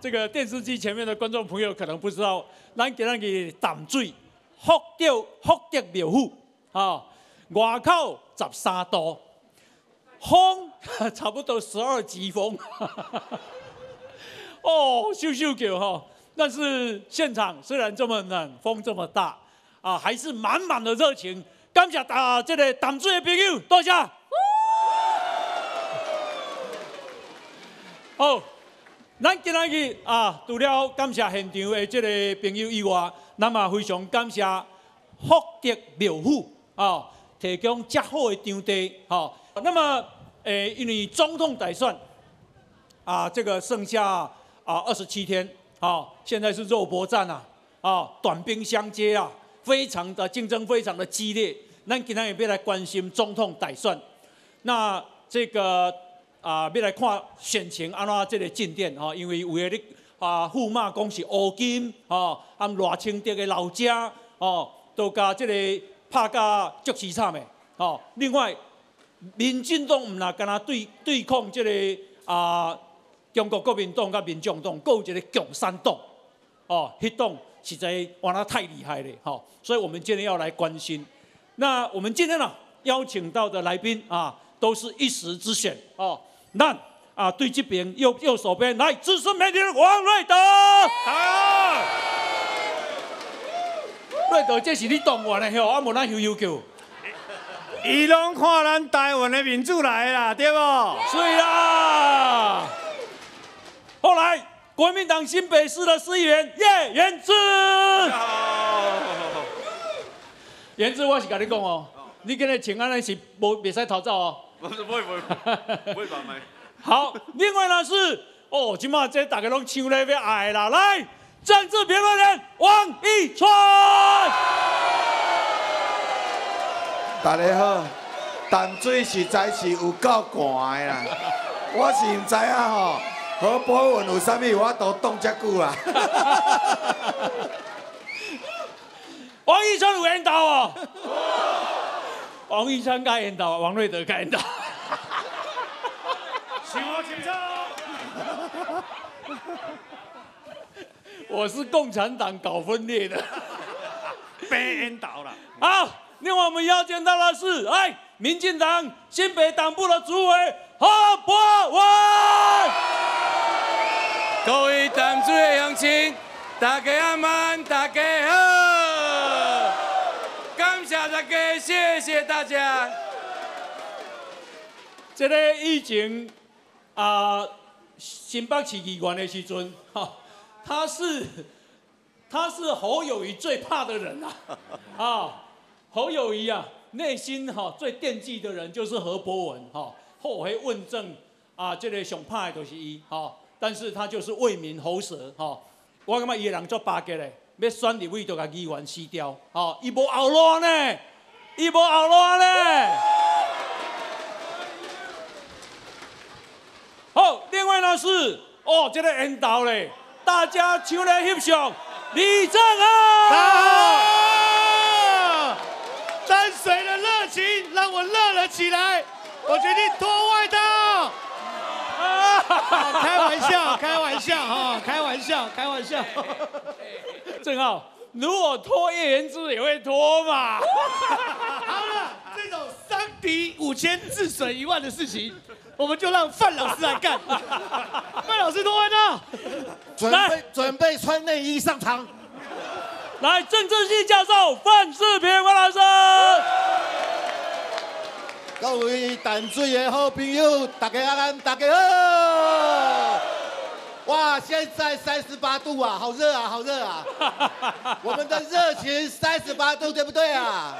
这个电视机前面的观众朋友可能不知道，咱今日淡水福州福德庙府，啊，外口十三度，风差不多十二级风，哦，咻咻叫哈。但是现场虽然这么冷，风这么大，啊，还是满满的热情。感谢大这个淡水的朋友，多谢。好。咱今仔日啊，除了感谢现场的这个朋友以外，那么非常感谢福德庙府啊，提供较好的场地。好，那么诶，因为总统大选啊，这个剩下啊二十七天，好，现在是肉搏战啊，啊，短兵相接啊，非常的竞争非常的激烈。咱今天也要来关心总统大选，那这个。啊，要来看选情安怎这个进展吼，因为有诶咧啊，驸马讲是乌金吼，啊赖清德的老家吼，都甲这个拍甲足凄惨的吼。另外，民进党毋若敢若对对抗这个啊，中国国民党甲民众党，有一个共产党哦，迄党实在玩得太厉害了吼。所以我们今天要来关心。那我们今天呢，邀请到的来宾啊，都是一时之选哦。那啊，对这边右右手边来，支持媒体人王瑞德。好，瑞德，这是你动员的吼，啊无咱悠悠叫。伊拢看咱台湾的民主来啦，对不？是啦。后来，国民党新北市的市议员叶元之。好。元之，我是甲你讲哦，你今日请安尼是无袂使逃走哦。不是不会不会 不会把麦。好，另外呢是哦，今嘛这大家拢唱咧要爱啦，来，政治评论人王一川。大家好，淡水实在是有够寒的啦，我是唔知啊吼，何博文有啥物我都冻遮久啊。王一川有缘投哦。王一川该演导，王瑞德该演导。请我请坐。我是共产党搞分裂的，被引导了。好，另外我们要见到的是，哎，民进党新北党部的主委何博文。各位党主的乡亲，大家阿慢，大家好。家，谢谢大家。这个疫情啊，新北市议员的时阵，哈，他是他是侯友谊最怕的人啊，啊，侯友谊啊，内心哈最惦记的人就是何伯文哈，后回问政啊，这个上怕的都是伊哈，但是他就是为民喉舌哈，我感觉伊个人做巴结嘞。要选立委，就甲议员撕掉，哦，伊无后路呢，伊无后路呢。好，另外呢是，哦，这个引导嘞，大家抢来翕相，李正啊！淡水的热情让我热了起来，我决定脱外套。开玩笑，开玩笑哈，开玩笑，开玩笑。正好，如果拖叶元之也会拖嘛。好了，这种伤敌五千自损一万的事情，我们就让范老师来干。范老师脱外套，准备准备穿内衣上场。来，政治系教授范志平范老师。各位淡水的好朋友，大家安，大家好！哇，现在三十八度啊，好热啊，好热啊！我们的热情三十八度，对不对啊？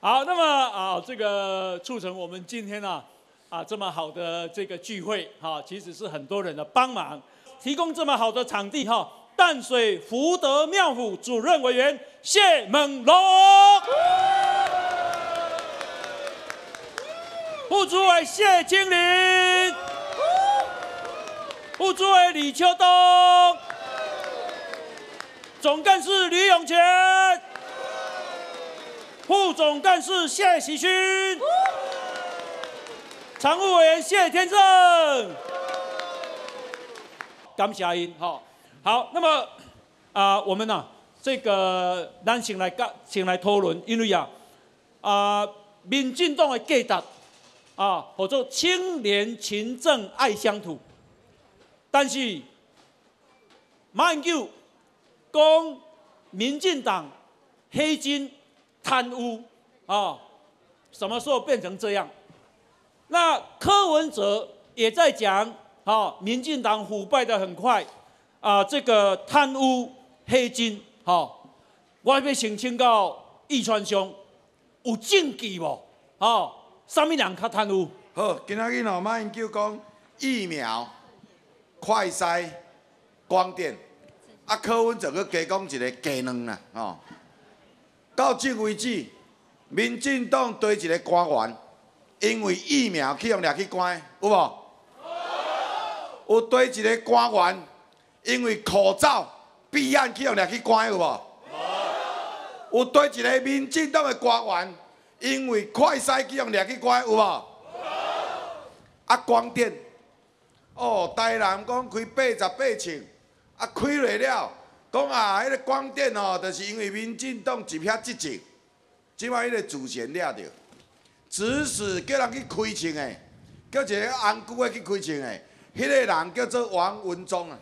好，那么啊，这个促成我们今天呢啊这么好的这个聚会哈，其实是很多人的帮忙，提供这么好的场地哈。淡水福德庙府主任委员谢猛龙。副主委谢金玲，副主委李秋东，总干事李永全，副总干事谢喜勋，常务委员谢天正，感谢音哈，好，那么啊，我们呢，这个咱先来讲，先来讨论，因为啊，啊，民进党的价值啊，叫做清廉勤政爱乡土，但是马英九讲民进党黑金贪污啊，什么时候变成这样？那柯文哲也在讲，啊，民进党腐败的很快，啊，这个贪污黑金，好，我要先请教易川兄，有证据无？哦，什么人较贪污？好，今仔日哦，马英九讲疫苗、快筛、光电，啊，柯文哲去加讲一个技能啦，哦，到即为止，民进党对一个官员。因为疫苗去用掠去关，有无？有对一个官员，因为口罩避案去用掠去关，有无？有对一个民进党的官员，因为快筛去用掠去关，有无？啊，光电，哦，台南讲开八十八寸，啊，开落了，讲啊，迄个光电哦，就是因为民进党一片执政，即摆迄个主权掠着。指使叫人去开枪的，叫一个红姑的去开枪的，迄个人叫做王文忠啊。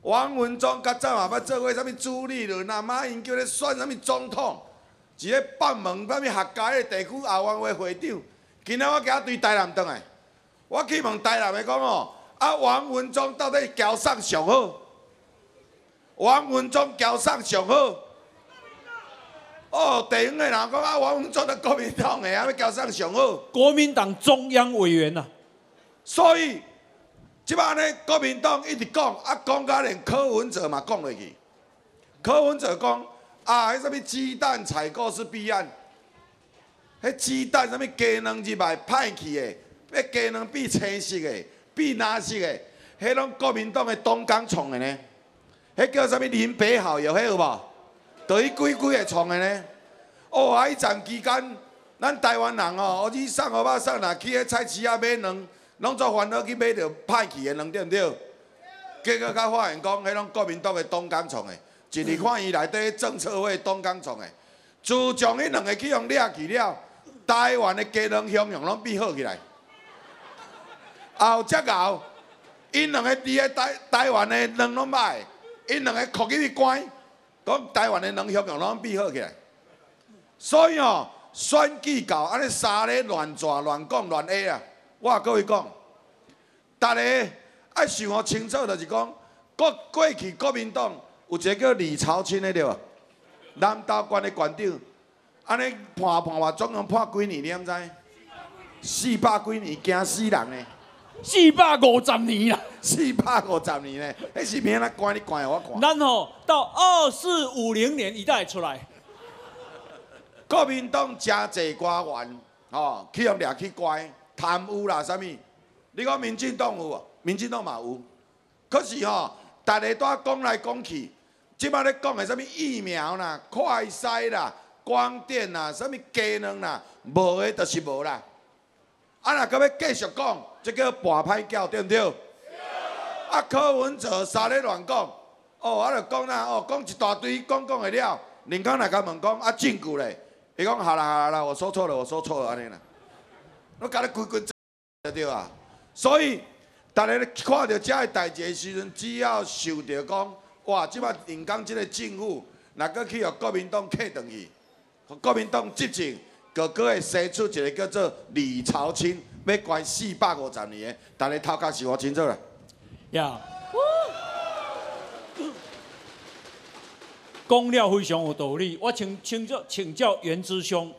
王文忠较早嘛要做过啥物朱立伦啊，马英九咧选啥物总统，一个北门啥物学家的地区后湾会会长。今仔我今对台南倒来，我去问台南的讲哦，啊王文忠到底交上上好？王文忠交上上好？哦，地方的人讲啊，王文忠的国民党的，啊要交上上好。国民党中央委员呐，所以即摆呢，国民党一直讲，啊，讲到连柯文哲嘛讲落去。柯文哲讲啊，迄什物鸡蛋采购是必然，迄鸡蛋什物鸡卵入来歹去的，迄鸡卵变青色的，变蓝色的，迄拢国民党的东港创的呢。迄叫什物林北好药，迄有无？都伊几几个创的呢？哦，啊！迄站期间，咱台湾人哦，我去送荷包送哪去？迄菜市啊买卵，拢做烦恼去买着歹去的卵，对毋对？结果甲发现讲，迄拢国民党的东港创的，一日看伊内底政策会东港创的。自从迄两个去用掠去了，台湾的鸡卵销量拢变好起来。后则后，因两个伫咧台台湾的卵拢歹，因两个扣去关。讲台湾的农销量拢变好起来，所以哦，选举到安尼三日乱转乱讲乱 A 啊！我各位讲，大家爱想好清楚，就是讲过过去国民党有一个叫李朝清的对无？南投县的县长，安尼判判话总共判几年？你毋知？四百几年，惊死人呢！四百五十年啦，四百五十年呢？迄是免那关你关我看。咱吼到二四五零年一代出来，国民党真济官员吼，去用掠去关贪污啦，啥物？你讲民进党有无？民进党嘛有。可是吼，逐个都讲来讲去，即摆咧讲的啥物疫苗啦、快筛啦、光电啦、啥物鸡卵啦，无的就是无啦。啊，若搁要继续讲，即叫半歹叫，对毋对？啊，柯文哲三咧乱讲，哦，啊，就讲啦，哦，讲一大堆，讲讲会了。林刚来甲问讲，啊，证据咧？伊讲好啦，好啦，我说错了，我说错了，安尼啦。我甲你规规对对啊。所以，逐个看到遮个代志的时阵，只要想着讲，哇，即摆林刚即个政府，若搁去互国民党客转去，互国民党执政。哥哥会生出一个叫做李朝清，要关四百五十年的，大家头壳是我清楚啦。呀，讲了非常有道理。我请请教请教袁之兄，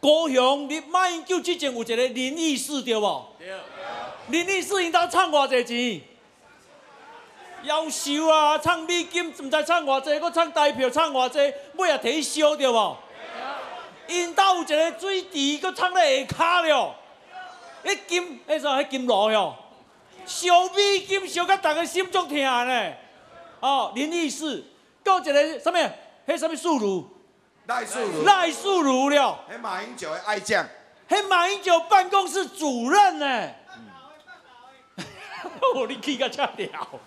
高雄你马英九之前有一个林义士对无？对。林义士因当唱偌济钱？夭寿啊！唱美金，唔知唱偌济，佮唱台票唱偌济，尾也摕烧对无？因兜有一个水池，搁藏咧下骹了。迄金，迄啥？迄金炉哟，烧米金烧甲大家心足疼呢。哦，林义士，搁一个啥物？迄啥物素茹？赖素茹。赖素茹了。迄马英九的爱将。迄马英九办公室主任呢？哦，你气甲遮了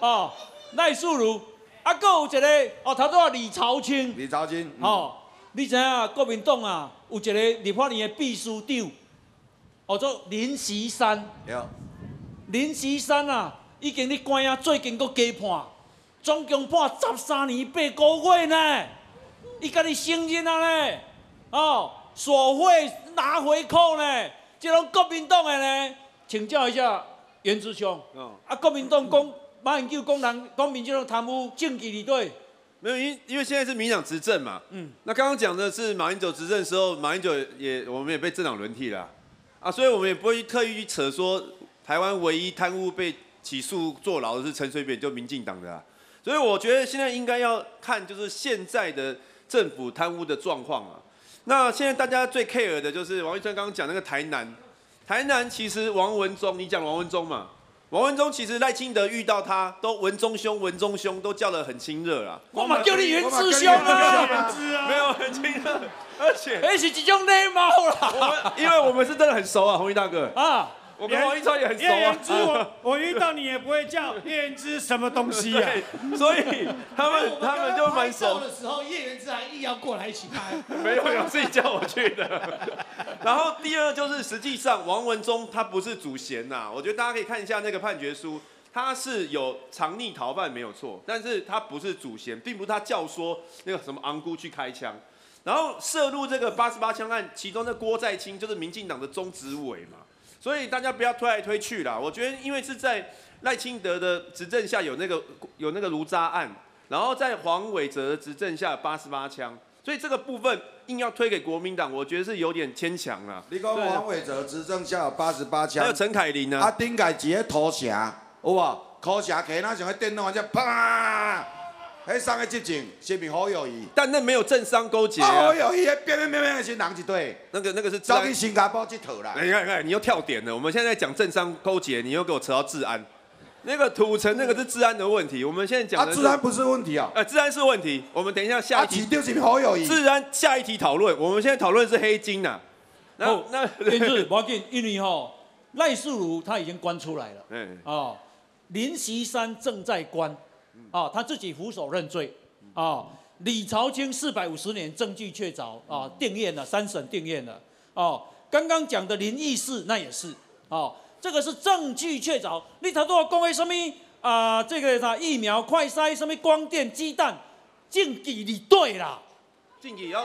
哦，赖素如，啊，搁有一个哦，头拄啊李朝清，李朝清，哦，你知影国民党啊，有一个立法院的秘书长，叫做林时山。林时山啊，已经咧关啊，最近阁加判，总共判十三年八个月呢。伊家己承认啊呢，哦，索贿拿回扣呢，这种国民党的呢，请教一下袁志雄。哦啊，国民党讲马英九讲人讲民进党贪污政治里对，没有，因因为现在是民党执政嘛，嗯，那刚刚讲的是马英九执政的时候，马英九也我们也被政党轮替了啊，啊所以我们也不会刻意去扯说台湾唯一贪污被起诉坐牢的是陈水扁，就民进党的啊，所以我觉得现在应该要看就是现在的政府贪污的状况啊。那现在大家最 care 的就是王一川刚刚讲那个台南，台南其实王文忠，你讲王文忠嘛，王文忠其实赖清德遇到他都文忠兄文忠兄都叫得很亲热啊，我嘛叫你元志兄啊，没有很亲热，而且那是一种礼貌啦。我们因为我们是真的很熟啊，红衣大哥，啊，我跟王一川也很熟叶元之，啊。我我遇到你也不会叫叶元之什么东西啊。所以他们他们就蛮熟，的时候，叶元之还硬要过来一起拍。没有有自己叫我去的。然后第二就是实际上王文忠他不是主嫌呐，我觉得大家可以看一下那个判决书，他是有藏匿逃犯没有错，但是他不是主嫌，并不是他教唆那个什么昂姑去开枪。然后涉入这个八十八枪案，其中的郭在清就是民进党的中执委嘛，所以大家不要推来推去啦。我觉得因为是在赖清德的执政下有那个有那个卢渣案，然后在黄伟哲的执政下八十八枪，所以这个部分硬要推给国民党，我觉得是有点牵强了。你讲黄伟哲执政下有八十八枪还有，陈凯琳呢、啊，顶界一个土城，有无？土城起那像迄电动，只啪，迄三个执政是咪好友谊？但那没有政商勾结啊，啊好，友谊，迄变变变变的是人一队，那个那个是治安走去。新加坡去投啦哎。你看，你看，你又跳点了。我们现在在讲政商勾结，你又给我扯到治安。那个土城那个是治安的问题，我们现在讲啊，的是治安不是问题啊。呃治安是问题。我们等一下下啊，一题市长是咪好友谊？治安下一题讨论。我们现在讨论的是黑金呐、那哦那因此不要紧，因为吼赖素如他已经关出来了。嗯哦，林锡山正在关，啊，他自己俯首认罪，啊，李朝清四百五十年证据确凿，啊，定验了，三审定验了，哦，刚刚讲的林义士那也是，哦，这个是证据确凿，你头拄讲的什么啊？这个啥疫苗、快筛、什么光电、鸡蛋，证据你对啦，晋级要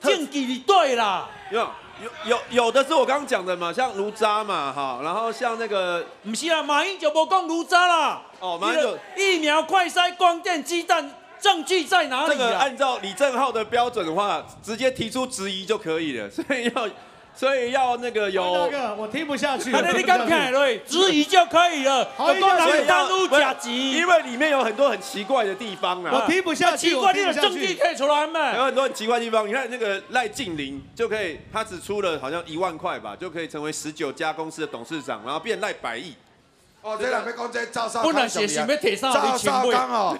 特证据你对啦，有有有有的是我刚刚讲的嘛，像卢渣嘛哈，然后像那个不是啦，马英九无讲卢渣啦，哦马上就疫苗、快筛、光电、鸡蛋，证据在哪这里这？个按照李正浩的标准的话，直接提出质疑就可以了，所以要所以要那个大有。哥，我听不下去了。啊，你刚看对，质疑就可以了。好我讲所以要人贪污不是假集因，为里面有很多很奇怪的地方啊。我听不下去，奇怪，你的。证据可以出来吗？有很多很奇怪的地方，你看那个赖静玲就可以，他只出了好像一万块吧，就可以成为十九家公司的董事长，然后变赖百亿。哦，这人要讲这赵少本来康是想要提啥赵你请买少康哦，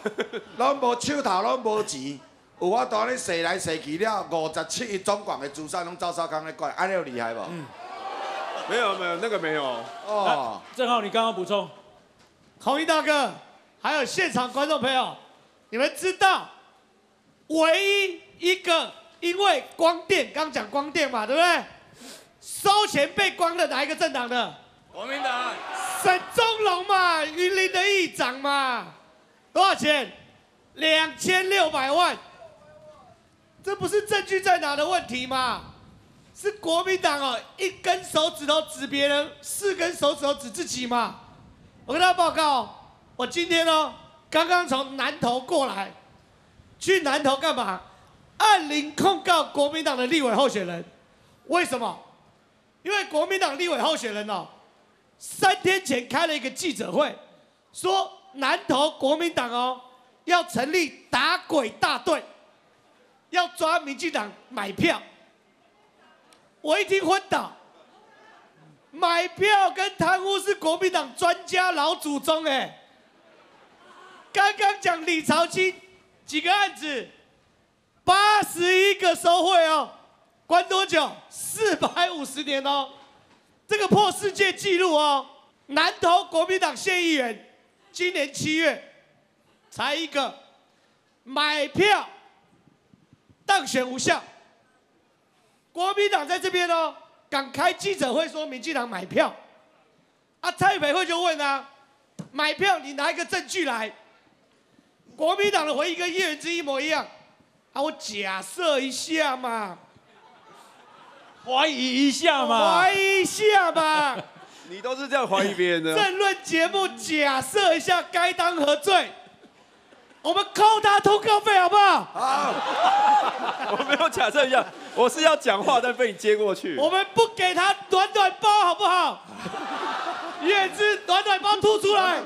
拢无手头，拢无钱，有法度咧踅来踅去了，五十七亿中广的资产拢赵少康咧管，安尼有厉害无？没有没有那个没有，哦，正好你刚刚补充，红衣大哥，还有现场观众朋友，你们知道唯一一个因为光电，刚讲光电嘛，对不对？收钱被光的哪一个政党的？国民党沈宗龙嘛，云林的议长嘛，多少钱？两千六百万，这不是证据在哪的问题吗？是国民党哦，一根手指头指别人，四根手指头指自己嘛。我跟大家报告，我今天哦，刚刚从南投过来，去南投干嘛？按铃控告国民党的立委候选人，为什么？因为国民党立委候选人哦，三天前开了一个记者会，说南投国民党哦要成立打鬼大队，要抓民进党买票。我一听昏倒，买票跟贪污是国民党专家老祖宗哎。刚刚讲李朝清几个案子，八十一个收贿哦，关多久？四百五十年哦，这个破世界纪录哦。南投国民党县议员，今年七月才一个买票当选无效。国民党在这边哦，敢开记者会说民进党买票，啊，蔡培慧就问啊，买票你拿一个证据来？国民党的回应跟叶元之一模一样，啊，我假设一下嘛，怀疑一下嘛，怀疑一下嘛。你都是这样怀疑别人的。政论节目假设一下该当何罪？我们扣他通告费好不好？好，我没有假设一下，我是要讲话，但被你接过去。我们不给他短短包好不好？叶子短短包吐出来，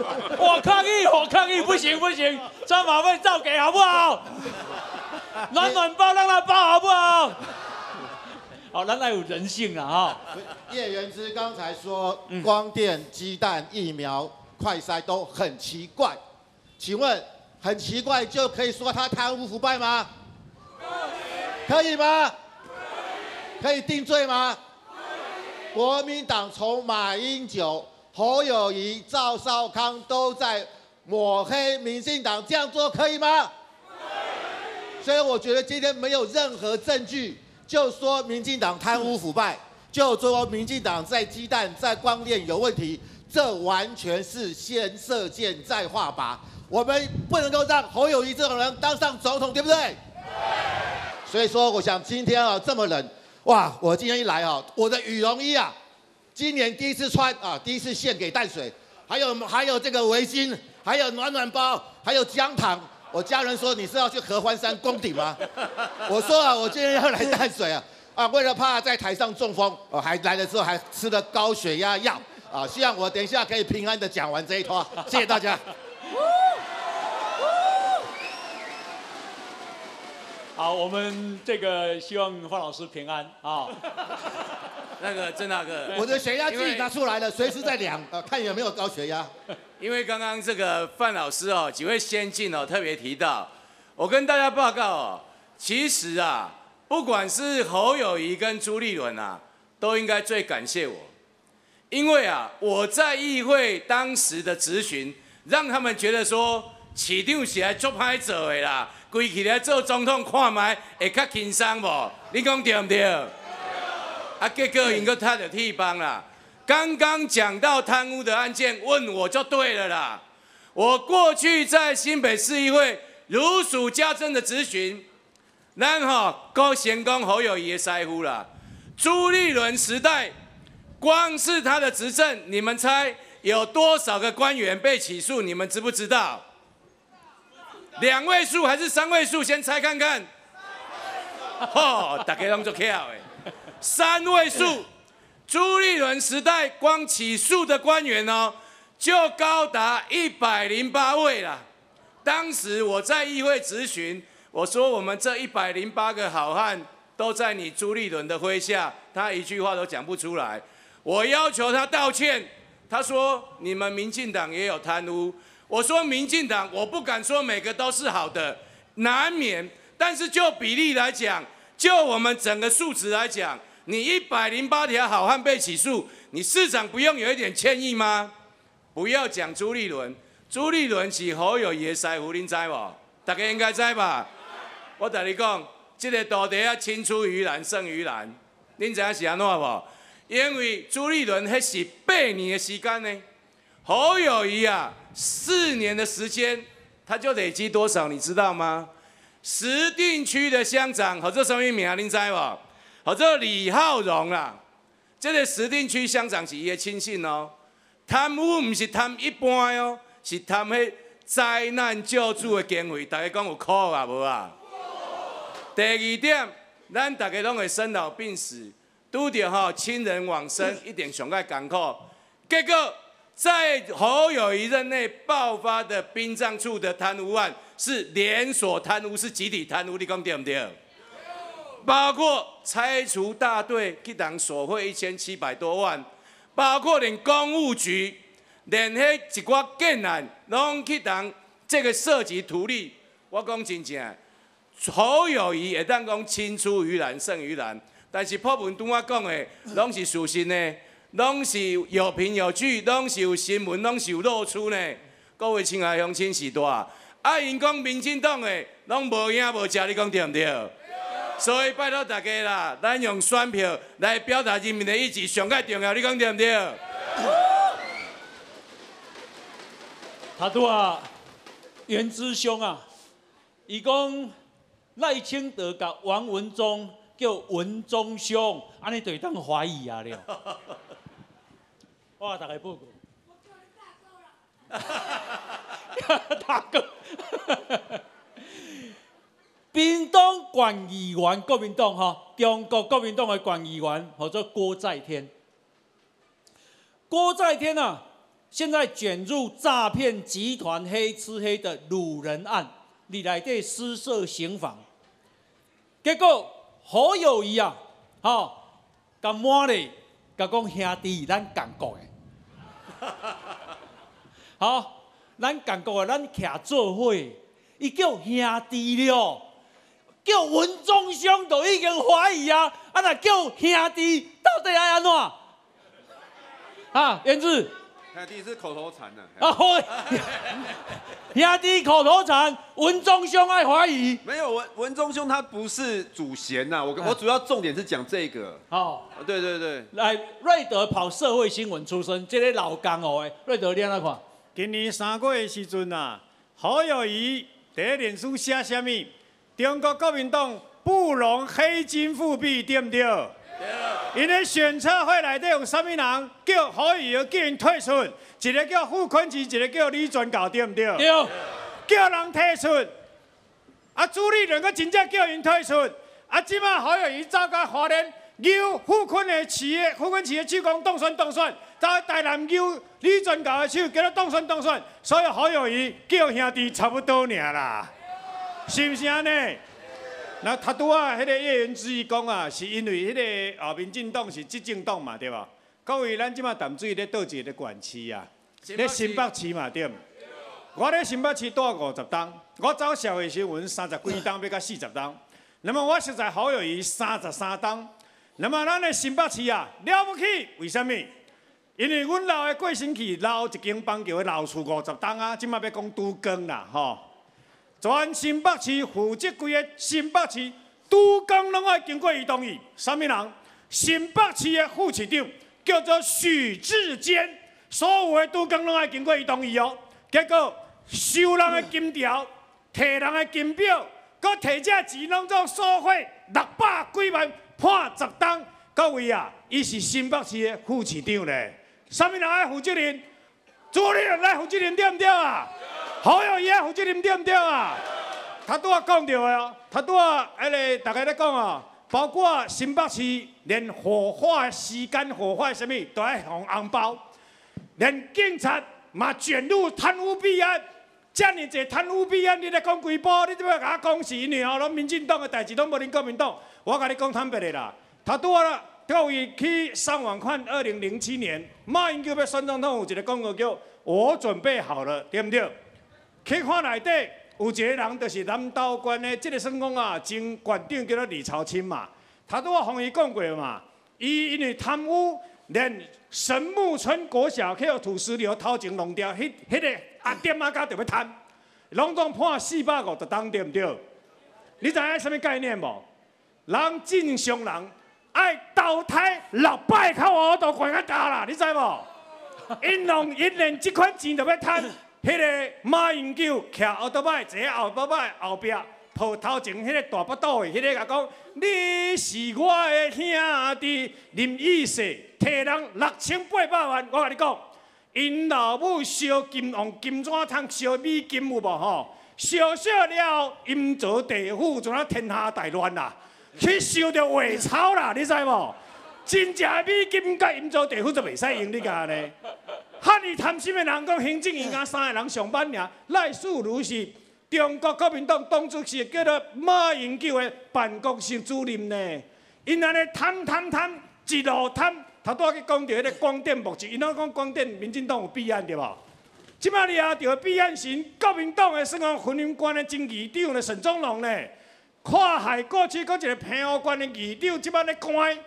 我抗议，我抗议，不行不行，专马费照给好不好？暖暖包让他包好不好？好，让他有人性了哈。叶元之刚才说，光电、鸡蛋、疫苗、快筛都很奇怪，请问很奇怪就可以说他贪污腐败吗？可以吗？可以定罪吗？国民党从马英九、侯友谊、赵少康都在抹黑民进党，这样做可以吗？所以我觉得今天没有任何证据。就说民进党贪污腐败，就说民进党在鸡蛋、在光电有问题，这完全是先射箭再画靶。我们不能够让侯友谊这种人当上总统，对不对？对。所以说，我想今天啊这么冷，哇！我今天一来啊，我的羽绒衣啊，今年第一次穿啊，第一次献给淡水，还有还有这个围巾，还有暖暖包，还有姜糖。我家人说你是要去合欢山攻顶吗？我说啊，我今天要来淡水啊，啊，为了怕在台上中风，我还来了之后还吃了高血压药啊，希望我等一下可以平安的讲完这一套，谢谢大家。好，我们这个希望范老师平安啊。那个郑大哥，我的血压计拿出来了，随时在量，呃，看有没有高血压。因为刚刚这个范老师哦，几位先进哦，特别提到，我跟大家报告哦，其实啊，不管是侯友谊跟朱立伦啊，都应该最感谢我，因为啊，我在议会当时的质询，让他们觉得说，市长是来做歹做的啦，归起来做总统看卖会较轻松无？你讲对不对？啊，结果因个他的替帮啦。刚刚讲到贪污的案件，问我就对了啦。我过去在新北市议会如数家珍的咨询，然后高贤公侯友谊腮乎啦。朱立伦时代，光是他的执政，你们猜有多少个官员被起诉？你们知不知道？两位数还是三位数？先猜看看。哦，大家拢做巧的，三位数。朱立伦时代，光起诉的官员哦，就高达一百零八位了。当时我在议会质询，我说我们这一百零八个好汉都在你朱立伦的麾下，他一句话都讲不出来。我要求他道歉，他说你们民进党也有贪污。我说民进党，我不敢说每个都是好的，难免。但是就比例来讲，就我们整个数值来讲。你一百零八条好汉被起诉，你市长不用有一点歉意吗？不要讲朱立伦，朱立伦是侯友谊的师傅，您知无？大家应该知吧？我同你讲，这个土地啊，青出于蓝胜于蓝，您知影是安怎无？因为朱立伦迄是八年的时间呢，侯友谊啊，四年的时间，他就累积多少，你知道吗？石定区的乡长，或者什么名，您知无？好，这李浩荣啦，这个石定区乡长是伊的亲信哦。贪污唔是贪一般哦，是贪迄灾难救助的经费。大家讲有苦啊无啊？第二点，咱大家拢会生老病死，拄着吼亲人往生，一定上爱艰苦。结果在侯友谊任内爆发的殡葬处的贪污案，是连锁贪污，是集体贪污，你讲对不对？包括拆除大队去当索贿一千七百多万，包括连公务局连迄一寡建案拢去当这个涉及图利。我讲真正，侯友谊会当讲青出于蓝胜于蓝，但是破文拄我讲的，拢是属实呢，拢是有凭有据，拢是有新闻，拢是有露出呢。各位亲爱乡亲时代，啊，因讲民进党的拢无影无食，你讲对毋对？所以拜托大家啦，咱用选票来表达人民的意志，上界重要，你讲对毋对？他拄啊，袁之兄啊，伊讲赖清德甲王文忠叫文忠兄，安尼就当怀疑啊了。我大家报告。大哥，屏东县议员国民党哈，中国国民党的县议员叫做郭在天。郭在天啊，现在卷入诈骗集团黑吃黑的掳人案，你来对私设刑房。结果好友谊啊，哈，咁满咧，甲讲兄弟，咱共国的。好，咱讲过，咱徛做伙，伊叫兄弟了，叫文忠兄都已经怀疑啊，啊那叫兄弟到底爱安怎？啊，燕子。兄弟是口头禅呢。啊，兄弟口头禅，文忠兄爱怀疑。没有文文忠兄他不是主嫌呐，我我主要重点是讲这个。好，对对对。来，瑞德跑社会新闻出身，这个老江湖的，瑞德你安怎看？今年三月的时阵啊，侯友谊第一脸书写什么？中国国民党不容黑金复辟，对不对？对。因为选测会内底有啥物人叫何友仪叫因退出？一个叫傅坤奇，一个叫李全教，对毋对？对。叫人退出，啊，朱立伦个真正叫因退出，啊，即摆侯友仪走到华联，由傅坤的企业，傅昆萁的手工当选当选。在台南牛李全教的手叫他当选当选，所以何友仪叫兄弟差不多尔啦，是不是安尼？那他拄啊，迄个叶元之伊讲啊，是因为迄个啊民进党是执政党嘛，对吧？各位，咱即马淡水咧倒一个县市啊，咧新北市嘛，对。我咧新北市住五十档，我走社会新闻三十几档，要到四十档。那么我实在好友谊三十三档。那么咱的新北市啊，了不起，为什么？因为阮老的过身去，老一间房叫老厝五十栋啊，即马要讲拄更啦，吼！全新北市负责规个新北市都更拢爱经过伊同意。什么人？新北市的副市长叫做许志坚，所有的都更拢爱经过伊同意哦。结果收人的金条、摕人的金表，搁摕只钱拢做收费六百几万，判十档。各位啊，伊是新北市的副市长咧。什么人爱负责任？朱立伦来负责任对不对啊？好友谊爱负责任对不对啊？他拄啊讲到的哦，他拄啊，迄个大家咧讲哦，包括新北市连火化时间、火化什么都爱红红包，连警察嘛卷入贪污弊案，这么侪贪污弊案，你咧讲几部？你怎么甲我讲是因为哦，拢民进党的代志，拢无恁国民党。我甲你讲坦白的啦，他拄啊。各位去上网看，二零零七年马英九要选总统，有一个广告叫“我准备好了”，对不对？去看内底有一个人，就是南道县的这个算讲啊，前县长叫做李朝清嘛。他都我红伊讲过嘛，伊因为贪污，连神木村国小去土石流偷情弄掉，迄迄个阿爹阿家就要贪，拢总判四百五十当，对不对？你知影什么概念无？人正常人。爱投胎六百靠我都管较大啦，你知无？因弄因连这款钱都要贪，迄个马英九徛后头摆，坐喺后头摆后壁，抱头前迄个大腹肚的，迄个甲讲，你是我的兄弟，林义世摕人六千八百万，我甲你讲，因老母烧金用金砖通烧美金有无吼？烧烧了，阴曹地府就啊天下大乱啦。去烧着伪钞啦，你知无？真正美金甲阴曹地府就袂使用你家呢。哈尼贪心的人讲，行政院啊三个人上班尔，赖素如是中国国民党党主席叫做马英九的办公室主任呢。因安尼贪贪贪，一路贪，头拄去讲到迄个光电目击，因拢讲光电民进党有弊案对无？即摆你啊，着弊案是国民党的算讲婚姻官的经济长的沈宗龙呢。跨海过去，搁一个平湖县的议长，即摆咧关，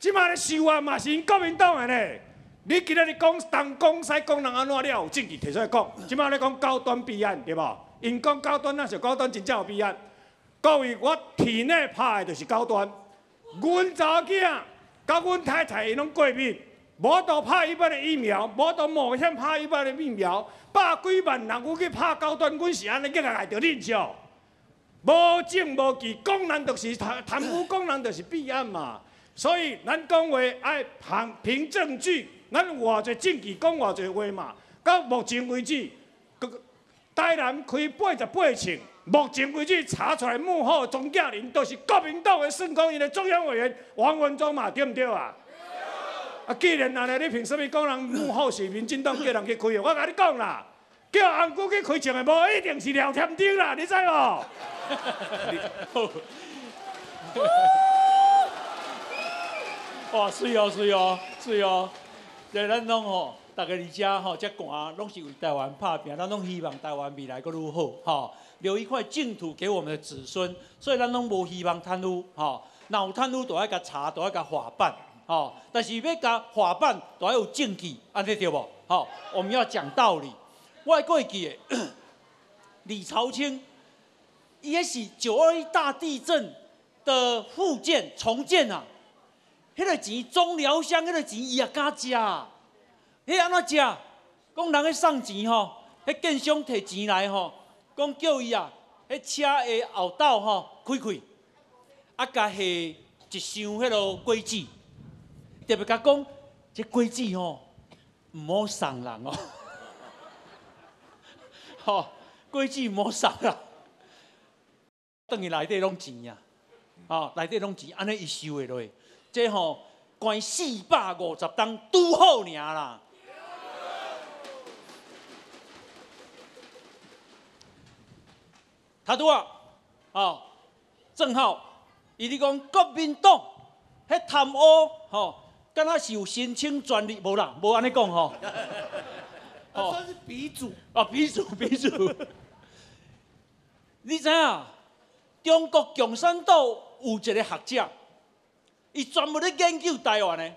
即摆咧收啊，嘛是因国民党的咧。你今日讲东讲西讲人安怎了有证据提出来讲？即摆咧讲高端弊案对无？因讲高端那是高端真正有弊案。各位，我体内拍的就是高端。阮查某囝甲阮太太拢过敏，无都拍一般的疫苗，无都冒险拍一般的疫苗，百几万人我去拍高端，阮是安尼叫个来着恁笑。无证无据，讲人就是贪贪污，讲人就是弊案嘛。所以咱讲话爱凭凭证据，咱偌侪证据讲偌侪话嘛。到目前为止，台南开八十八场，目前为止查出来幕后钟嘉玲都是国民党的省公院的中央委员王文忠嘛，对毋对啊？啊，既然安尼，你凭什么讲人幕后是民进党叫人去开的？我甲你讲啦，叫红姑去开场的，无一定是廖天丁啦，你知无？哇，是哦，是哦，是哦。在咱拢吼，大家伫遮吼，遮寒，拢是为台湾拍拼，咱拢希望台湾未来阁愈好，吼，留一块净土给我们的子孙。所以咱拢无希望贪污，吼，若有贪污，都要甲查，都要甲法办，吼。但是要甲法办，都要有证据，安尼对无？吼，我们要讲道理。我过记的 李朝清。也是九二一大地震的复建重建啊，迄个钱中疗香迄个钱伊也敢食，迄安怎食？讲人去送钱吼，迄建商摕钱来吼，讲叫伊啊，迄车的后斗吼开开，啊甲下一箱迄落果子，特别甲讲，这果子吼毋好送人哦，吼果子毋好送人。等于内底拢钱呀，哦，内底拢钱，安尼伊收的落，这吼关四百五十档拄好尔啦。他拄啊，哦，正好，伊咧讲国民党迄贪污，吼，敢若是有申请专利，无啦，无安尼讲吼。哦，算是鼻祖。啊，鼻祖，鼻祖。你知影？中国共产党有一个学者，伊专门咧研究台湾的，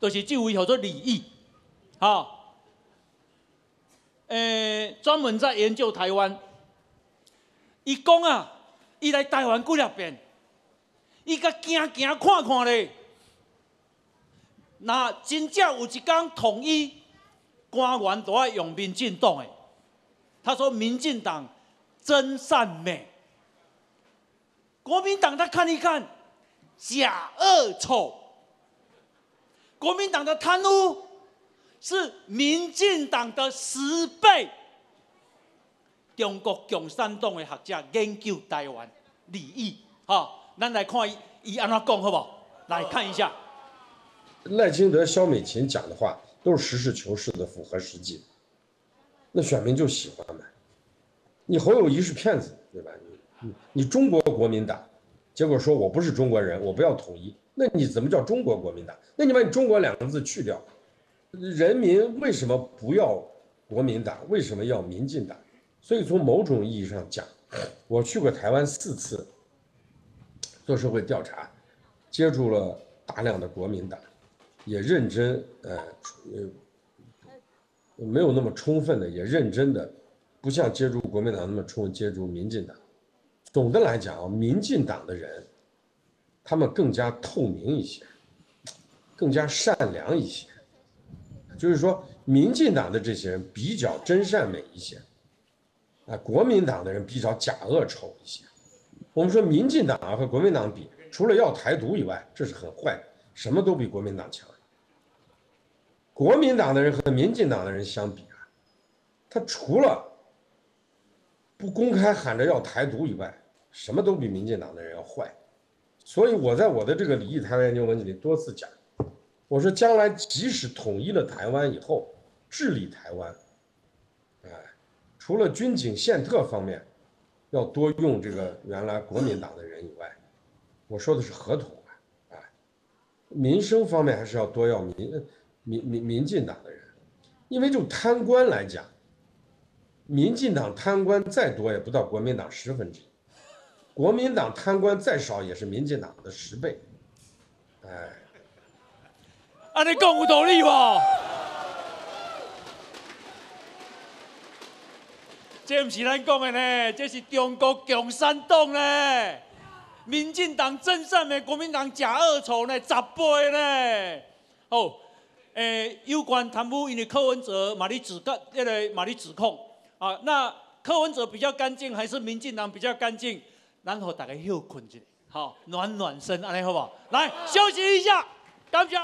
就是即位叫做李毅，哈，诶，专门在研究台湾。伊讲啊，伊来台湾几了遍，伊甲行行看看咧，那真正有一天统一，官员都爱用民进党的。他说民进党真善美。国民党他看一看，假恶丑。国民党的贪污是民进党的十倍。中国共产党的学者研究台湾利益，哈，咱来看伊安怎讲好不好？来看一下。赖清德、肖美琴讲的话都是实事求是的，符合实际。那选民就喜欢嘛。你侯友谊是骗子，对吧？你你中国国民党，结果说我不是中国人，我不要统一，那你怎么叫中国国民党？那你把你中国两个字去掉，人民为什么不要国民党？为什么要民进党？所以从某种意义上讲，我去过台湾四次，做社会调查，接触了大量的国民党，也认真呃呃没有那么充分的，也认真的，不像接触国民党那么充分接触民进党。总的来讲啊，民进党的人，他们更加透明一些，更加善良一些。就是说，民进党的这些人比较真善美一些，啊，国民党的人比较假恶丑一些。我们说，民进党和国民党比，除了要台独以外，这是很坏，什么都比国民党强。国民党的人和民进党的人相比啊，他除了不公开喊着要台独以外，什么都比民进党的人要坏，所以我在我的这个李毅台湾研究文里多次讲，我说将来即使统一了台湾以后，治理台湾，哎，除了军警宪特方面要多用这个原来国民党的人以外，我说的是合同啊，哎，民生方面还是要多要民民民民进党的人，因为就贪官来讲，民进党贪官再多也不到国民党十分之一。国民党贪官再少也是民进党的十倍。哎，安尼讲有道理无？这不是咱讲的呢，这是中国共产党呢。民进党真善美，国民党假恶丑呢，十倍呢。哦，诶，有关贪污，因为柯文哲嘛你指个，那个嘛你指控啊，那柯文哲比较干净，还是民进党比较干净？然后大家休困一下，好暖暖身，安尼好不好？来休息一下，感谢。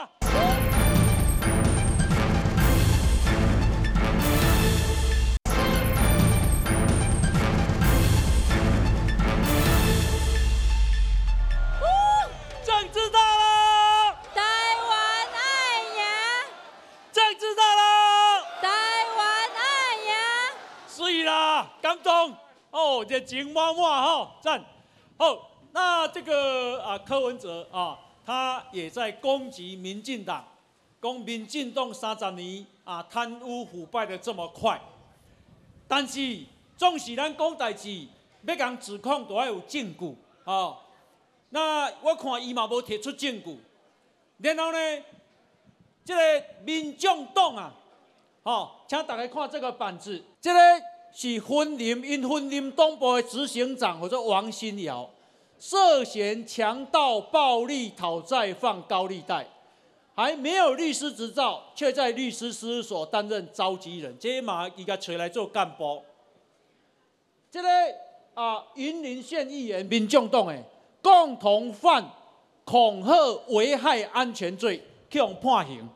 热情满满哈，赞。好，那这个啊，柯文哲啊，他也在攻击民进党，攻民进党三十年啊，贪污腐败的这么快，但是总是咱讲代志，要讲指控都要有证据啊。那我看伊嘛无提出证据，然后呢，这个民众党啊，吼、请大家看这个板子，这个是婚林因婚林东部的执行长或者王新尧，涉嫌强盗、暴力讨债、放高利贷，还没有律师执照，却在律师事务所担任召集人，这嘛伊甲找来做干部。这个啊，云林县议员民众党诶，共同犯恐吓、危害安全罪，去用判刑。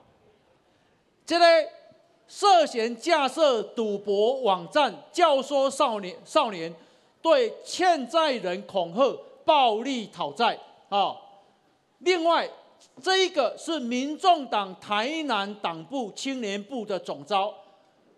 这个涉嫌架设赌博网站，教唆少年少年对欠债人恐吓、暴力讨债啊。另外，这一个是民众党台南党部青年部的总召，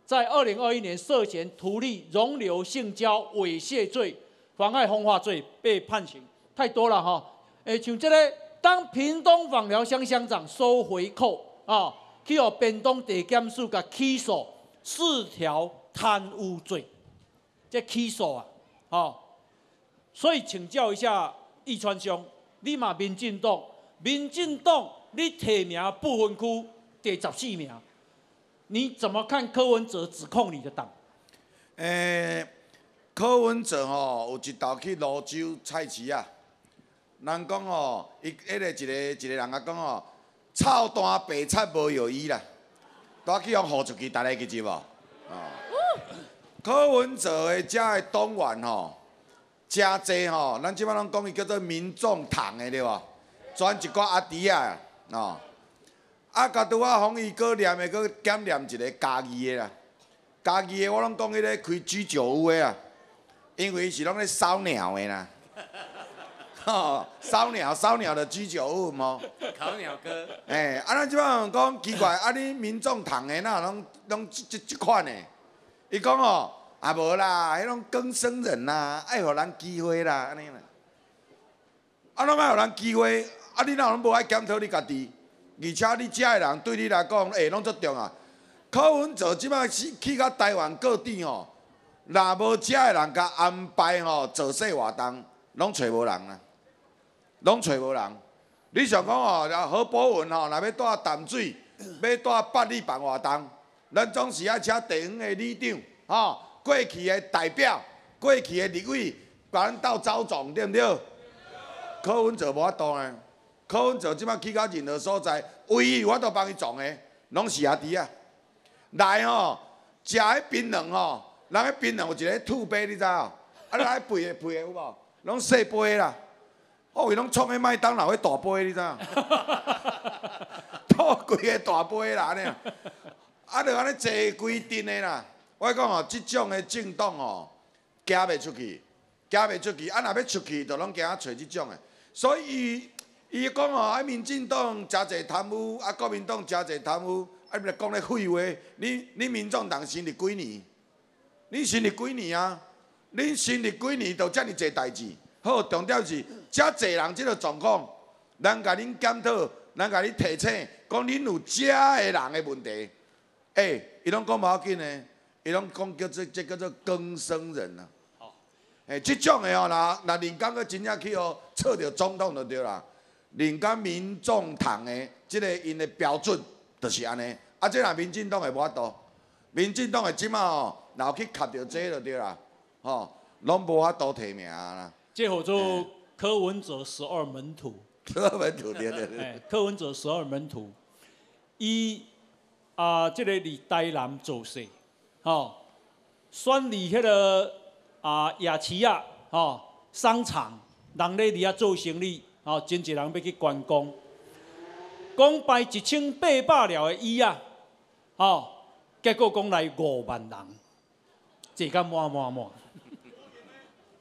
在二零二一年涉嫌图利、容留、性交、猥亵罪、妨碍风化罪被判刑，太多了哈。诶，像这个当屏东访寮乡乡长收回扣啊，去予屏东地检署甲起诉四条贪污罪，这起诉啊，哦，所以请教一下易川兄，你嘛民进党，民进党你提名不分区第十四名，你怎么看柯文哲指控你的党？诶、柯文哲吼、有一道去泸州菜市啊，人讲吼，伊迄个一个一个人甲讲吼，臭蛋白菜无有伊啦，带去用互出去，大家记住无？哦，柯文哲的遮的党员吼，诚济吼，咱即摆拢讲伊叫做民众党的对无？全一寡阿弟啊，哦，啊，甲拄啊，互伊搁念的搁检念一个家己的啦。家己的我拢讲迄个开居酒屋的啊，因为伊是拢咧烧鸟的啦。吼，烧鸟烧鸟的居酒屋冇。烤鸟哥，诶、啊，咱即摆讲奇怪，啊，你民众党的哪拢拢即即即款的？伊讲哦，啊无啦，迄种更生人啦，爱互人机会啦，安尼啦。啊，拢爱互人机会，啊，你哪拢无爱检讨你家己？而且你遮的人对你来讲，诶、拢足重啊。柯文哲即摆去去到台湾各地吼，若无遮的人甲安排吼做细活动，拢找无人啦，拢找无人。你想讲吼，何博文吼，若要带淡水，要带百里办活动，咱总是爱请地方的里长吼，过去的代表，过去的立委，把咱斗走总，对毋对？柯文哲无法度呢，柯文哲即摆去到任何所在，唯一有法度帮伊撞的，拢是阿弟啊。来吼，食迄槟榔吼，人迄槟榔有一个吐杯，你知无？啊，你来肥的肥的有无？拢细杯的啦。哦，伊拢创迄麦当劳迄大杯，你知影？吐规个大杯啦，安尼啊，啊，着安尼坐规阵的啦。我讲吼，即种的政党吼，行袂出去，行袂出去。啊，若要出去，着拢惊找即种的。所以伊伊讲吼，啊，民进党诚济贪污，啊，国民党诚济贪污，啊，你讲咧废话。你你民众党成立几年？你成立几年啊？你成立几年，就遮尔济代志。好，重点是遮济人即个状况，咱甲恁检讨，咱甲恁提醒，讲恁有遮个人的问题。诶、伊拢讲无要紧的，伊拢讲叫做这叫做更生人啊。诶，即种的哦，若若人讲个真正去哦，测着总统就对啦。人讲民众党的即个因的标准就是安尼。啊，即若民进党的无法度，民进党的即马吼，若有去卡着这就对啦，吼，拢无法度提名啦。这叫做柯文哲十二门徒。柯文哲对对对。哎，柯文哲十二门徒，伊啊，这个伫台南做事，吼，选伫迄个啊夜市啊，吼，商场，人咧伫遐做生意，吼，真侪人要去观光，讲排一千八百了的椅啊，吼，结果讲来五万人，坐甲满满满，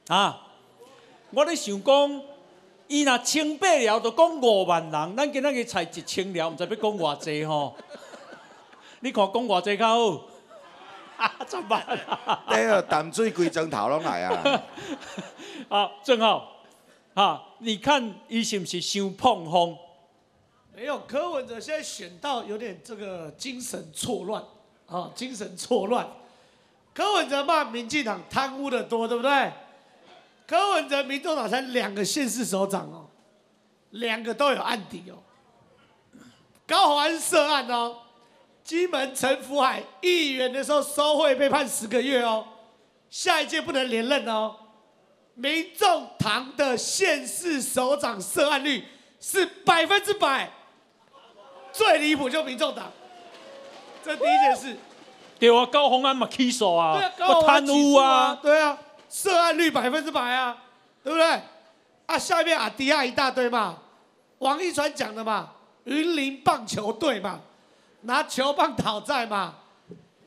啊，我咧想讲。伊若清八了，就讲五万人，咱今仔日才一千了，毋知要讲偌济吼。你看讲偌济较好，啊，十万。对啊，淡水规砖头拢来啊。啊，正好，啊，你看伊是不是伤碰风？没有，柯文哲现在选到有点这个精神错乱，啊，精神错乱。柯文哲骂民进党贪污的多，对不对？柯文哲、民众党才两个县市首长哦，两个都有案底哦。高宏安涉案哦，金门陈福海议员的时候收贿被判十个月哦，下一届不能连任哦。民众党的县市首长涉案率是百分之百，最离谱就民众党，这第一件事。对啊，高宏安嘛起诉啊，我贪污啊，对啊。涉案率百分之百啊，对不对？啊，下面阿迪亚一大堆嘛，王一川讲的嘛，云林棒球队嘛，拿球棒讨债嘛，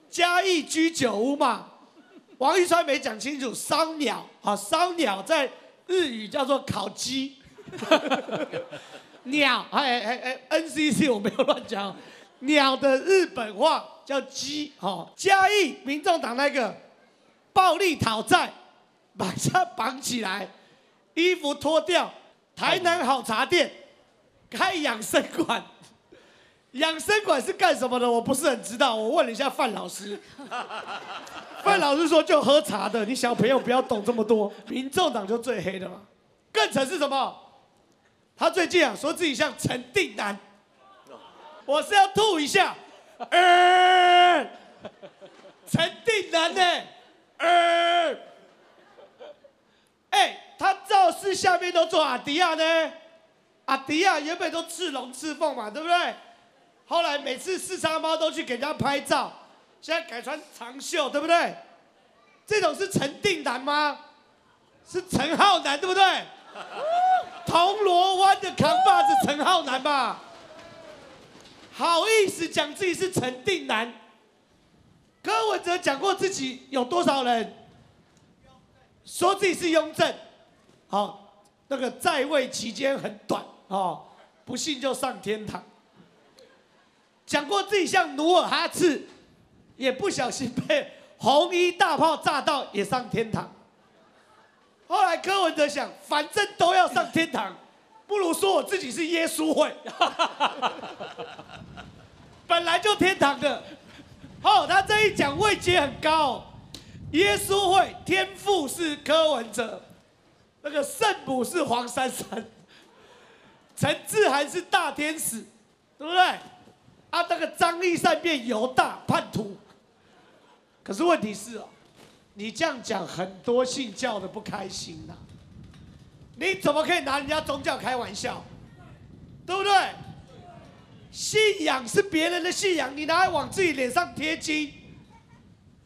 嘉义居酒屋嘛，王一川没讲清楚，烧鸟啊，烧鸟在日语叫做烤鸡，鸟哎哎哎，NCC 我没有乱讲，鸟的日本话叫鸡，哦，嘉义民众党那个暴力讨债。把他绑起来，衣服脱掉。台南好茶店开养生馆，养生馆是干什么的？我不是很知道。我问了一下范老师，范老师说就喝茶的。你小朋友不要懂这么多。民众党就最黑的嘛，更惨是什么？他最近啊说自己像陈定南，我是要吐一下。陈定南呢？哎，他造势下面都做阿迪亚呢，阿迪亚原本都赤龙赤凤嘛，对不对？后来每次四叉猫都去给人家拍照，现在改穿长袖，对不对？这种是陈定南吗？是陈浩南，对不对？铜锣湾的扛把子陈浩南吧？好意思讲自己是陈定南？柯文哲讲过自己有多少人？说自己是雍正，好，那个在位期间很短，哦，不信就上天堂。讲过自己像努尔哈赤，也不小心被红衣大炮炸到，也上天堂。后来柯文哲想，反正都要上天堂，不如说我自己是耶稣会，本来就天堂的。哦，他这一讲位阶很高。耶稣会天父是柯文哲，那个圣母是黄珊珊，陈志涵是大天使，对不对？啊，那个张立善变犹大叛徒。可是问题是哦，你这样讲很多信教的不开心呐。你怎么可以拿人家宗教开玩笑？对不对？信仰是别人的信仰，你拿来往自己脸上贴金。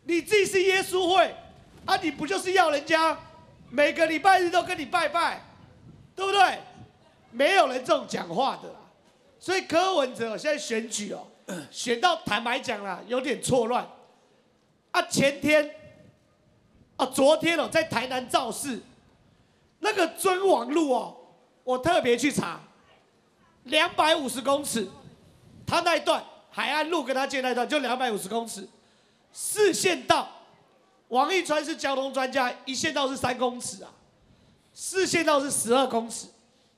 你自己是耶稣会啊？你不就是要人家每个礼拜日都跟你拜拜，对不对？没有人这种讲话的，所以柯文哲现在选举哦，选到坦白讲啦，有点错乱。啊，前天啊，昨天哦，在台南造势，那个尊王路哦，我特别去查，两百五十公尺，他那一段海岸路跟他建那一段就两百五十公尺。四线道，王一川是交通专家，一线道是三公尺啊，四线道是十二公尺，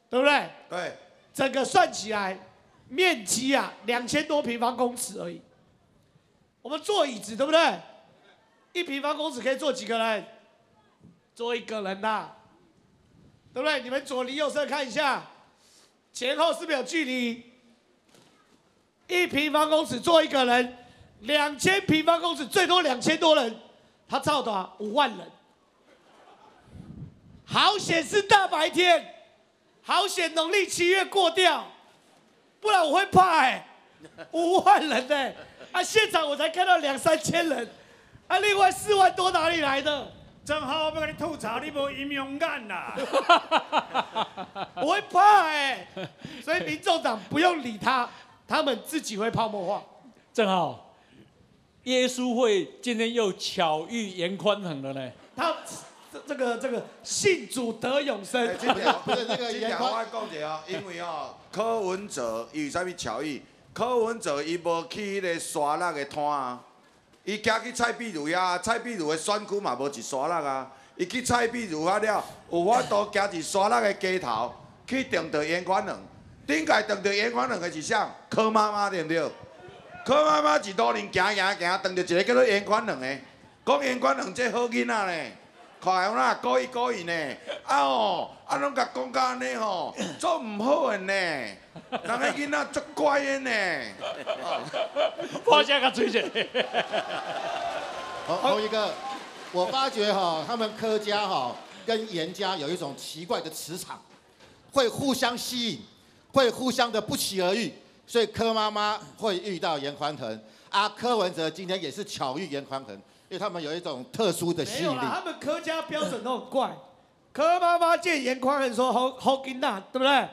对不对？对。整个算起来，面积啊两千多平方公尺而已。我们坐椅子，对不对？一平方公尺可以坐几个人？坐一个人呐，对不对？你们左邻右舍看一下，前后是不是有距离？一平方公尺坐一个人，两千平方公尺最多两千多人，他造多少？五万人。好险是大白天，好险农历七月过掉，不然我会怕哎、五万人哎、啊，现场我才看到两三千人，啊，另外四万多哪里来的？正好我要跟你吐槽，你无阴勇感啦。我会怕哎、所以民众党不用理他，他们自己会泡沫化。正好，耶稣会今天又巧遇严宽恒了呢。他这这个这个信主得永生哎，这条不是那个这 条严宽我讲一下哦，因为哦，柯文哲伊有啥物巧遇？柯文哲伊无去迄个沙拉的摊啊，伊行去蔡壁如遐，蔡壁如的选区嘛无一沙拉啊，伊去蔡壁如遐了，有法度行一沙拉的街头去撞到严宽恒，顶届撞到严宽恒的是啥？柯妈妈对不对？柯妈妈一多年行行行，撞到一个叫做严宽恒的，讲严宽恒这好囡仔呢。看有啦，故意故意呢，啊哦，啊拢甲讲甲安尼吼，做毋好的呢，人个囡仔足乖的呢。我现在追者，红红一哥，我发觉哈，他们柯家哈跟严家有一种奇怪的磁场，会互相吸引，会互相的不期而遇，所以柯妈妈会遇到严宽恒，啊，柯文哲今天也是巧遇严宽恒，因为他们有一种特殊的吸引力。没有，他们柯家标准都很怪。柯妈妈见严宽恒说好好金呐，对不对？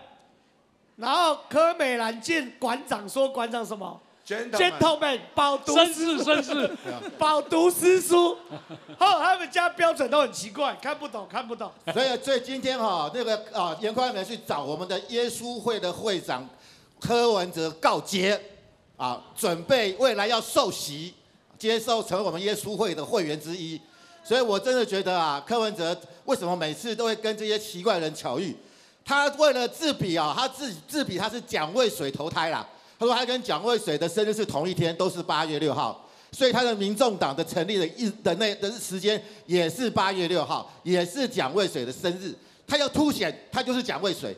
然后柯美兰见馆长说馆长什么 Gentlemen？gentleman 饱读绅士绅士，饱读诗书。后，他们家标准都很奇怪，看不懂看不懂。所以，所以今天哈、那个啊，严宽恒去找我们的耶稣会的会长柯文哲告捷，啊，准备未来要受洗，接受成为我们耶稣会的会员之一。所以我真的觉得啊，柯文哲为什么每次都会跟这些奇怪人巧遇？他为了自比啊，他自自比他是蒋渭水投胎啦。他说他跟蒋渭水的生日是同一天，都是八月六号。所以他的民众党的成立的一的那的时间也是八月六号，也是蒋渭水的生日。他要凸显他就是蒋渭水。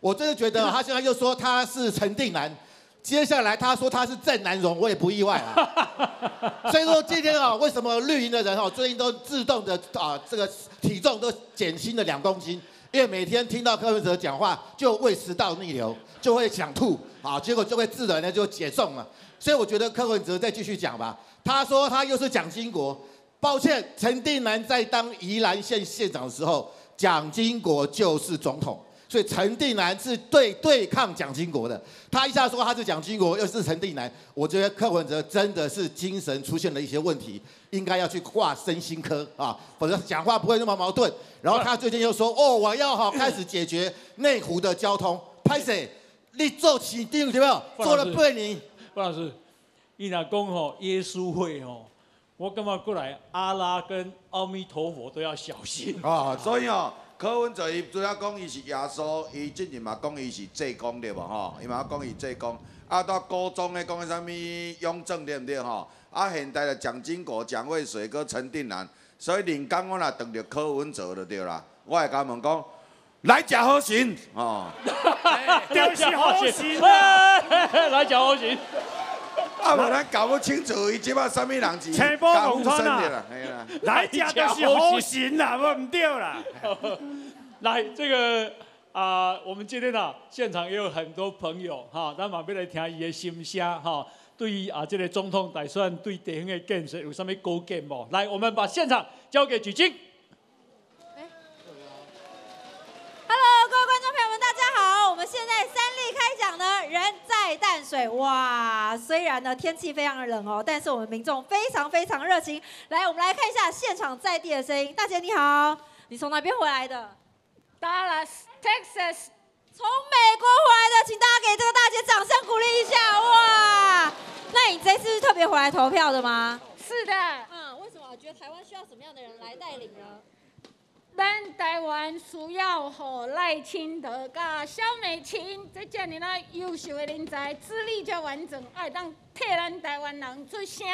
我真的觉得他现在又说他是陈定南，接下来他说他是郑南荣，我也不意外啊。所以说今天啊，为什么绿营的人哦，最近都自动的啊，这个体重都减轻了两公斤？因为每天听到柯文哲讲话，就胃食道逆流，就会想吐啊，结果就会自然的就解重了。所以我觉得柯文哲再继续讲吧。他说他又是蒋经国，抱歉，陈定南在当宜兰县县长的时候，蒋经国就是总统。所以陈定南是对对抗蒋经国的，他一下说他是蒋经国，又是陈定南，我觉得柯文哲真的是精神出现了一些问题，应该要去挂身心科啊，否则讲话不会那么矛盾。然后他最近又说，哦，我要好开始解决内湖的交通，拍谁？你做起定有没有？做了八年，范老师，伊若讲吼耶稣会吼，我感觉过来阿拉跟阿弥陀佛都要小心。哦，所以哦，柯文哲伊主要讲伊是耶稣，伊之前嘛讲伊是济公对无吼？伊嘛讲伊济公，啊，到高中咧讲啥物雍正对毋对吼？啊，现代的蒋经国、蒋渭水搁陈定南，所以人讲我若撞着柯文哲就对啦。我会甲问讲，来食好神哦，就是好心啊！来讲好行，啊无咱搞不清楚伊即摆啥物人是青波高富公川啊生的啦，嘿啦。来吃就 是好心啦，我唔对啦。来这个啊、我们今天啊现场也有很多朋友哈，咱马边来听伊的心声哈。对于啊这个总统打算对地方的建设有啥物高见无？来，我们把现场交给举金。Hello，各位观众朋友们，大家好！我们现在三呢，人在淡水。哇，虽然呢天气非常的冷哦，但是我们民众非常非常热情。来，我们来看一下现场在地的声音。大姐你好，你从哪边回来的？Dallas, Texas，从美国回来的，请大家给这个大姐掌声鼓励一下。哇，那你这次是特别回来投票的吗？是的，嗯，为什么？觉得台湾需要什么样的人来带领呢？咱台湾需要和赖清德甲萧美琴这遮尔啊优秀的人才，资历较完整，爱当替咱台湾人出声。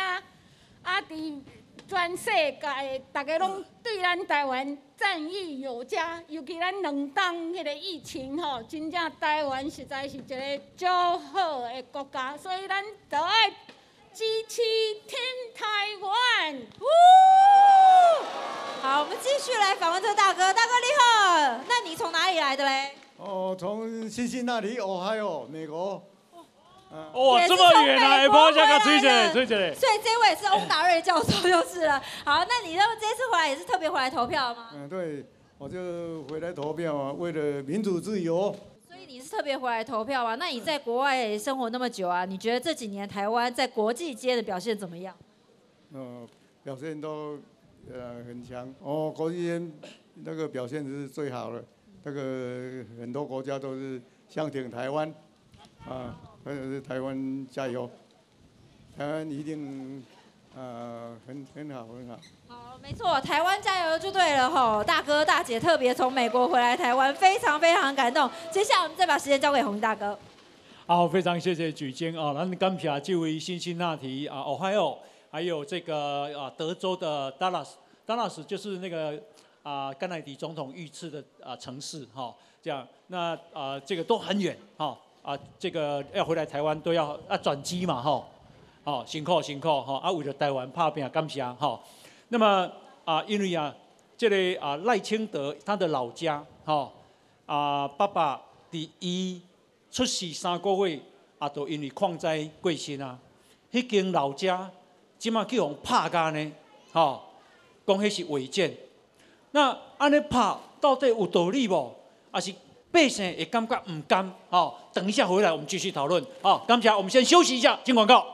啊，伫全世界大家拢对咱台湾赞誉有加，尤其咱两党迄个疫情吼，真正台湾实在是一个足好的国家，所以咱都爱支持天台湾。好，我们继续来访问这个大哥，大哥你好，那你从哪里来的嘞？哦，从新西那里，哦，还有美国。哇，这么远啊！哎，帮我加个吹姐，吹姐。所以这位是翁达瑞教授就是了。好，那你认为这次回来也是特别回来投票吗？嗯，对，我就回来投票啊，为了民主自由。所以你是特别回来投票啊？那你在国外生活那么久啊，你觉得这几年台湾在国际间的表现怎么样？嗯，表现都呃很强哦，国际间那个表现是最好的，那个很多国家都是相挺台湾啊。或者是台湾加油，台湾一定，呃，很很好很好。好，没错，台湾加油就对了吼！大哥大姐特别从美国回来台湾，非常非常感动。接下来我们再把时间交给洪大哥。好，非常谢谢举荐啊！那刚皮啊，这位辛辛那提啊，Ohio，还有这个啊，德州的 Dallas，Dallas 就是那个啊，甘乃迪总统遇刺的啊城市哈，这样，那啊，这个都很远哈。啊，这个要回来台湾都要啊转机嘛，哈，好辛苦辛苦吼，啊为了台湾拍拼感谢吼。那么啊，因为啊，这个啊赖清德他的老家，吼啊爸爸第一出世三个月啊，都因为矿灾过身啊，迄间老家即马叫用拍干呢，吼，讲迄是违建。那安尼拍到底有道理无？还是？百姓会感觉唔甘，吼，等一下回来我们继续讨论，好，刚才我们先休息一下，进广告。